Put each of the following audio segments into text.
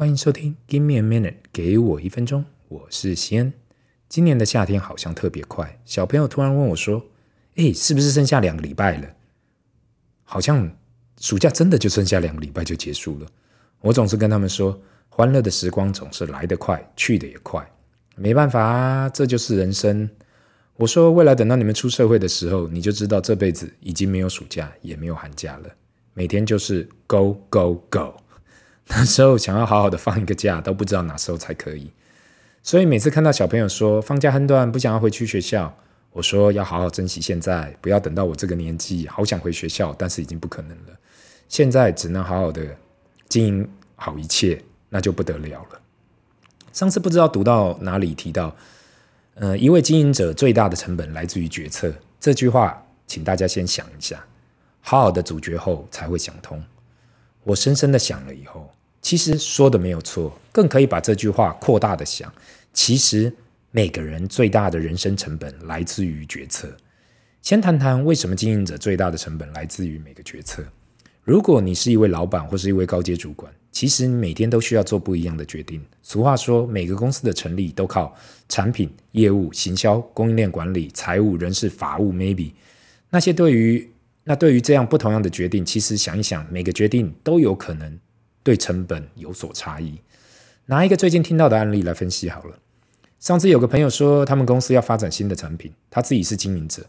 欢迎收听《Give Me a Minute》，给我一分钟。我是西恩。今年的夏天好像特别快，小朋友突然问我说：“诶，是不是剩下两个礼拜了？好像暑假真的就剩下两个礼拜就结束了。”我总是跟他们说：“欢乐的时光总是来得快，去得也快。没办法啊，这就是人生。”我说：“未来等到你们出社会的时候，你就知道这辈子已经没有暑假，也没有寒假了，每天就是 Go Go Go。”那时候想要好好的放一个假，都不知道哪时候才可以。所以每次看到小朋友说放假很短，不想要回去学校，我说要好好珍惜现在，不要等到我这个年纪，好想回学校，但是已经不可能了。现在只能好好的经营好一切，那就不得了了。上次不知道读到哪里提到，呃，一位经营者最大的成本来自于决策。这句话，请大家先想一下，好好的咀嚼后才会想通。我深深的想了以后。其实说的没有错，更可以把这句话扩大的想。其实每个人最大的人生成本来自于决策。先谈谈为什么经营者最大的成本来自于每个决策。如果你是一位老板或是一位高阶主管，其实你每天都需要做不一样的决定。俗话说，每个公司的成立都靠产品、业务、行销、供应链管理、财务、人事、法务，maybe 那些对于那对于这样不同样的决定，其实想一想，每个决定都有可能。对成本有所差异。拿一个最近听到的案例来分析好了。上次有个朋友说，他们公司要发展新的产品，他自己是经营者，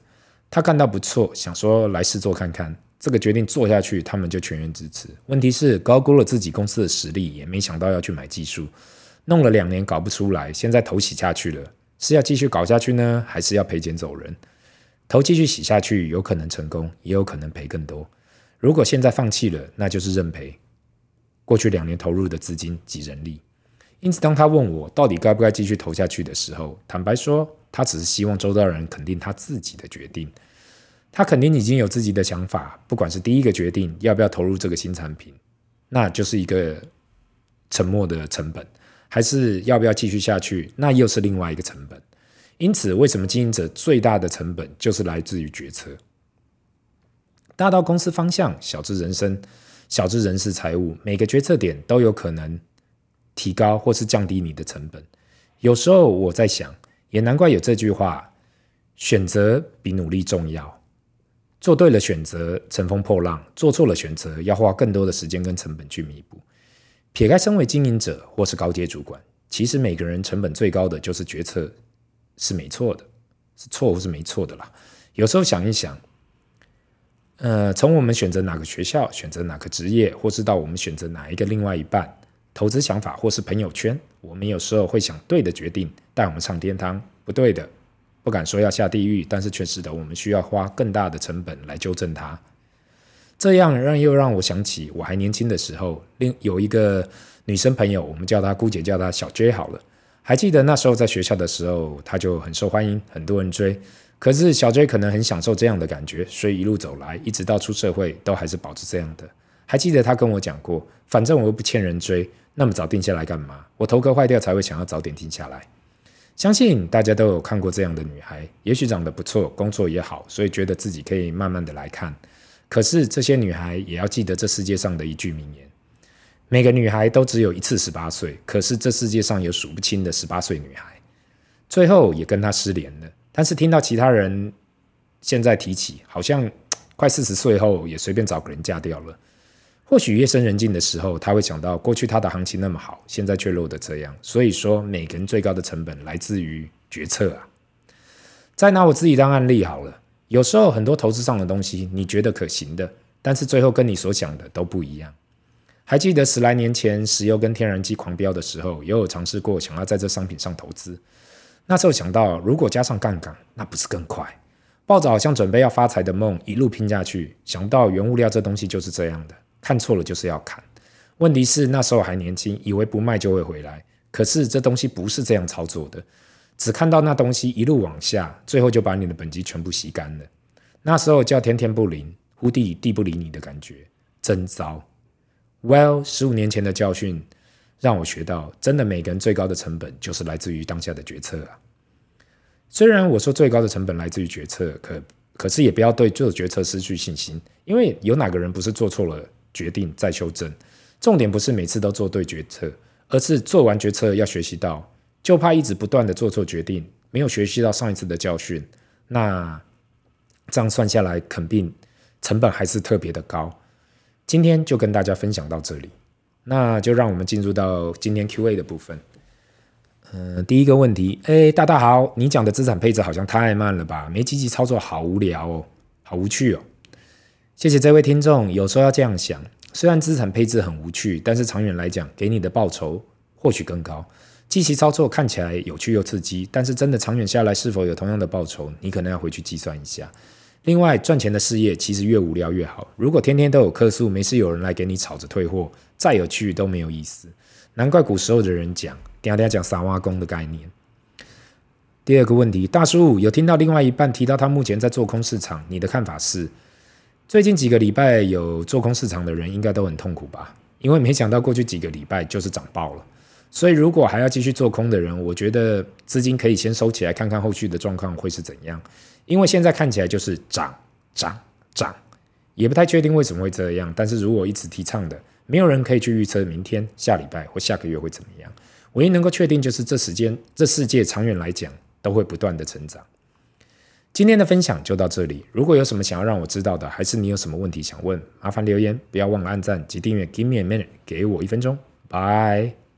他看到不错，想说来试做看看。这个决定做下去，他们就全员支持。问题是高估了自己公司的实力，也没想到要去买技术，弄了两年搞不出来，现在头洗下去了，是要继续搞下去呢，还是要赔钱走人？头继续洗下去，有可能成功，也有可能赔更多。如果现在放弃了，那就是认赔。过去两年投入的资金及人力，因此当他问我到底该不该继续投下去的时候，坦白说，他只是希望周遭人肯定他自己的决定。他肯定已经有自己的想法，不管是第一个决定要不要投入这个新产品，那就是一个沉没的成本；还是要不要继续下去，那又是另外一个成本。因此，为什么经营者最大的成本就是来自于决策？大到公司方向，小至人生。小至人事财务，每个决策点都有可能提高或是降低你的成本。有时候我在想，也难怪有这句话：选择比努力重要。做对了选择，乘风破浪；做错了选择，要花更多的时间跟成本去弥补。撇开身为经营者或是高阶主管，其实每个人成本最高的就是决策是没错的，是错误是没错的啦。有时候想一想。呃，从我们选择哪个学校、选择哪个职业，或是到我们选择哪一个另外一半、投资想法，或是朋友圈，我们有时候会想对的决定带我们上天堂，不对的，不敢说要下地狱，但是却使得我们需要花更大的成本来纠正它。这样让又让我想起我还年轻的时候，另有一个女生朋友，我们叫她姑姐，叫她小 J 好了。还记得那时候在学校的时候，她就很受欢迎，很多人追。可是小 J 可能很享受这样的感觉，所以一路走来，一直到出社会，都还是保持这样的。还记得他跟我讲过，反正我又不欠人追，那么早定下来干嘛？我头壳坏掉才会想要早点定下来。相信大家都有看过这样的女孩，也许长得不错，工作也好，所以觉得自己可以慢慢的来看。可是这些女孩也要记得这世界上的一句名言：每个女孩都只有一次十八岁，可是这世界上有数不清的十八岁女孩，最后也跟她失联了。但是听到其他人现在提起，好像快四十岁后也随便找个人嫁掉了。或许夜深人静的时候，他会想到过去他的行情那么好，现在却落得这样。所以说，每个人最高的成本来自于决策啊。再拿我自己当案例好了，有时候很多投资上的东西，你觉得可行的，但是最后跟你所想的都不一样。还记得十来年前石油跟天然气狂飙的时候，也有尝试过想要在这商品上投资。那时候想到，如果加上杠杆，那不是更快？抱着好像准备要发财的梦，一路拼下去。想到原物料这东西就是这样的，看错了就是要砍。问题是那时候还年轻，以为不卖就会回来。可是这东西不是这样操作的，只看到那东西一路往下，最后就把你的本金全部吸干了。那时候叫天天不灵，呼地地不理你的感觉，真糟。Well，十五年前的教训。让我学到，真的每个人最高的成本就是来自于当下的决策啊。虽然我说最高的成本来自于决策，可可是也不要对做决策失去信心，因为有哪个人不是做错了决定再修正？重点不是每次都做对决策，而是做完决策要学习到，就怕一直不断的做错决定，没有学习到上一次的教训，那这样算下来，肯定成本还是特别的高。今天就跟大家分享到这里，那就让我们进入到今天 Q&A 的部分。嗯、第一个问题，哎，大大好，你讲的资产配置好像太慢了吧？没积极操作，好无聊哦，好无趣哦。谢谢这位听众，有时候要这样想，虽然资产配置很无趣，但是长远来讲，给你的报酬或许更高。积极操作看起来有趣又刺激，但是真的长远下来是否有同样的报酬，你可能要回去计算一下。另外，赚钱的事业其实越无聊越好。如果天天都有客诉，没事有人来给你吵着退货，再有趣都没有意思。难怪古时候的人讲。等下讲撒碗公的概念。第二个问题，大叔有听到另外一半提到他目前在做空市场，你的看法是？最近几个礼拜有做空市场的人应该都很痛苦吧？因为没想到过去几个礼拜就是涨爆了。所以如果还要继续做空的人，我觉得资金可以先收起来，看看后续的状况会是怎样。因为现在看起来就是涨涨涨，也不太确定为什么会这样。但是如果一直提倡的，没有人可以去预测明天、下礼拜或下个月会怎么样。唯一能够确定就是这时间，这世界长远来讲都会不断的成长。今天的分享就到这里。如果有什么想要让我知道的，还是你有什么问题想问，麻烦留言，不要忘了按赞及订阅。Give me a minute，给我一分钟，拜。